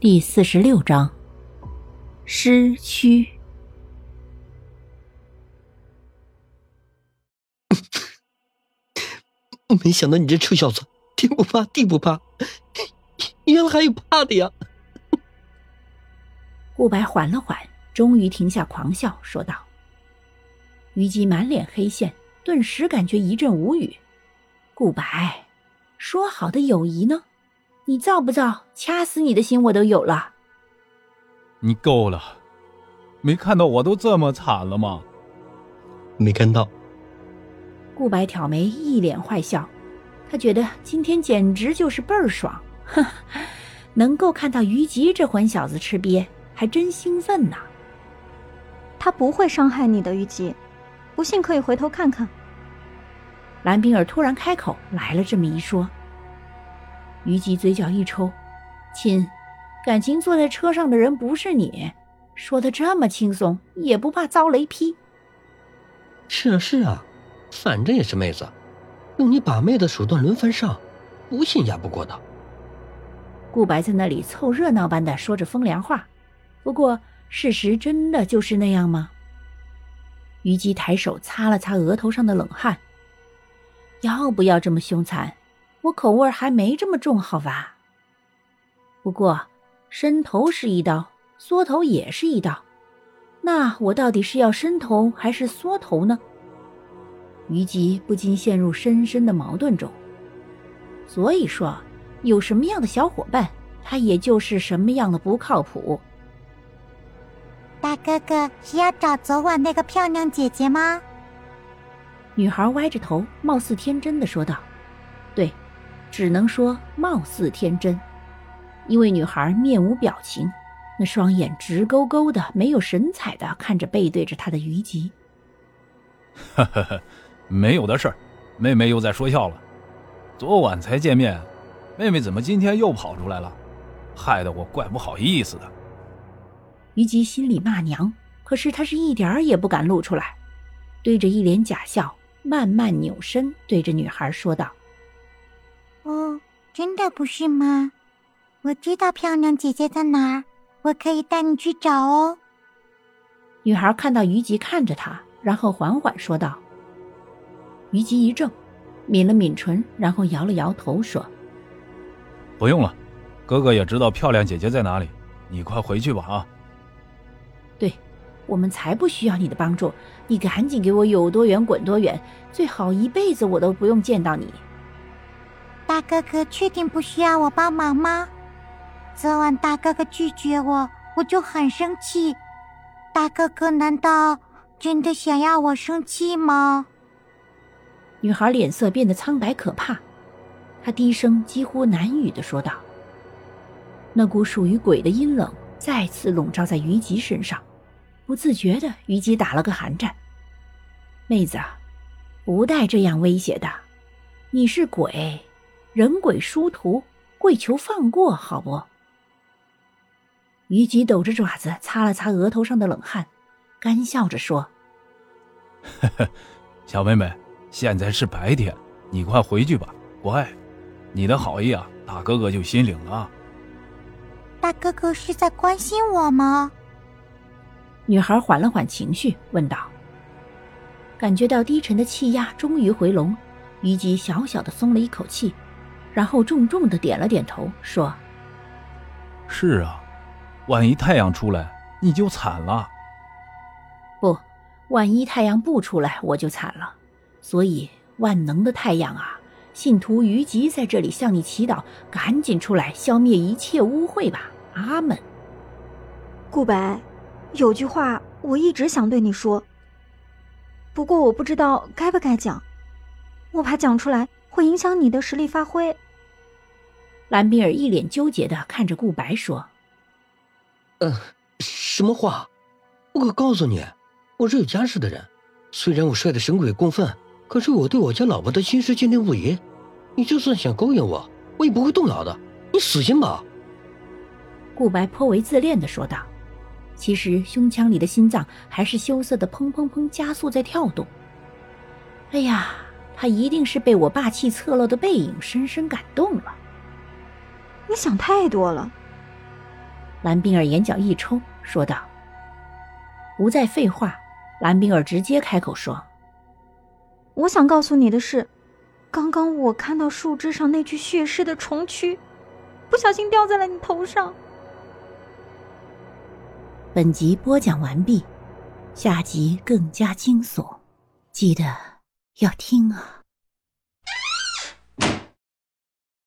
第四十六章，失区。没想到你这臭小子，天不怕地不怕，原来还有怕的呀！顾白缓了缓，终于停下狂笑，说道：“虞姬满脸黑线，顿时感觉一阵无语。顾白，说好的友谊呢？”你造不造？掐死你的心我都有了。你够了，没看到我都这么惨了吗？没看到。顾白挑眉，一脸坏笑。他觉得今天简直就是倍儿爽，哼，能够看到虞姬这混小子吃瘪，还真兴奋呢。他不会伤害你的，虞姬，不信可以回头看看。蓝冰儿突然开口，来了这么一说。虞姬嘴角一抽，亲，感情坐在车上的人不是你，说的这么轻松，也不怕遭雷劈？是啊是啊，反正也是妹子，用你把妹的手段轮番上，不信压不过的。顾白在那里凑热闹般的说着风凉话，不过事实真的就是那样吗？虞姬抬手擦了擦额头上的冷汗，要不要这么凶残？我口味还没这么重，好吧。不过，伸头是一刀，缩头也是一刀，那我到底是要伸头还是缩头呢？虞姬不禁陷入深深的矛盾中。所以说，有什么样的小伙伴，他也就是什么样的不靠谱。大哥哥是要找昨晚那个漂亮姐姐吗？女孩歪着头，貌似天真的说道：“对。”只能说貌似天真，因为女孩面无表情，那双眼直勾勾的、没有神采的看着背对着她的虞姬。呵呵呵，没有的事儿，妹妹又在说笑了。昨晚才见面，妹妹怎么今天又跑出来了？害得我怪不好意思的。虞姬心里骂娘，可是她是一点儿也不敢露出来，对着一脸假笑，慢慢扭身对着女孩说道。哦，真的不是吗？我知道漂亮姐姐在哪儿，我可以带你去找哦。女孩看到虞吉看着她，然后缓缓说道。虞吉一怔，抿了抿唇，然后摇了摇头说：“不用了，哥哥也知道漂亮姐姐在哪里，你快回去吧啊。”对，我们才不需要你的帮助，你赶紧给我有多远滚多远，最好一辈子我都不用见到你。大哥哥确定不需要我帮忙吗？昨晚大哥哥拒绝我，我就很生气。大哥哥难道真的想要我生气吗？女孩脸色变得苍白可怕，她低声几乎难语的说道。那股属于鬼的阴冷再次笼罩在虞姬身上，不自觉的，虞姬打了个寒战。妹子，不带这样威胁的，你是鬼。人鬼殊途，跪求放过，好不？虞姬抖着爪子擦了擦额头上的冷汗，干笑着说：“呵呵，小妹妹，现在是白天，你快回去吧，乖。你的好意啊，大哥哥就心领了。”大哥哥是在关心我吗？女孩缓了缓情绪，问道。感觉到低沉的气压终于回笼，虞姬小小的松了一口气。然后重重的点了点头，说：“是啊，万一太阳出来，你就惨了。不，万一太阳不出来，我就惨了。所以，万能的太阳啊，信徒于吉在这里向你祈祷，赶紧出来，消灭一切污秽吧！阿门。”顾白，有句话我一直想对你说，不过我不知道该不该讲，我怕讲出来会影响你的实力发挥。兰比尔一脸纠结的看着顾白说：“嗯，什么话？我可告诉你，我是有家室的人。虽然我帅的神鬼共愤，可是我对我家老婆的心事坚定不移。你就算想勾引我，我也不会动摇的。你死心吧。”顾白颇为自恋的说道，其实胸腔里的心脏还是羞涩的砰砰砰加速在跳动。哎呀，他一定是被我霸气侧漏的背影深深感动了。你想太多了，蓝冰儿眼角一抽，说道：“不再废话。”蓝冰儿直接开口说：“我想告诉你的是，刚刚我看到树枝上那具血尸的虫蛆，不小心掉在了你头上。”本集播讲完毕，下集更加惊悚，记得要听啊！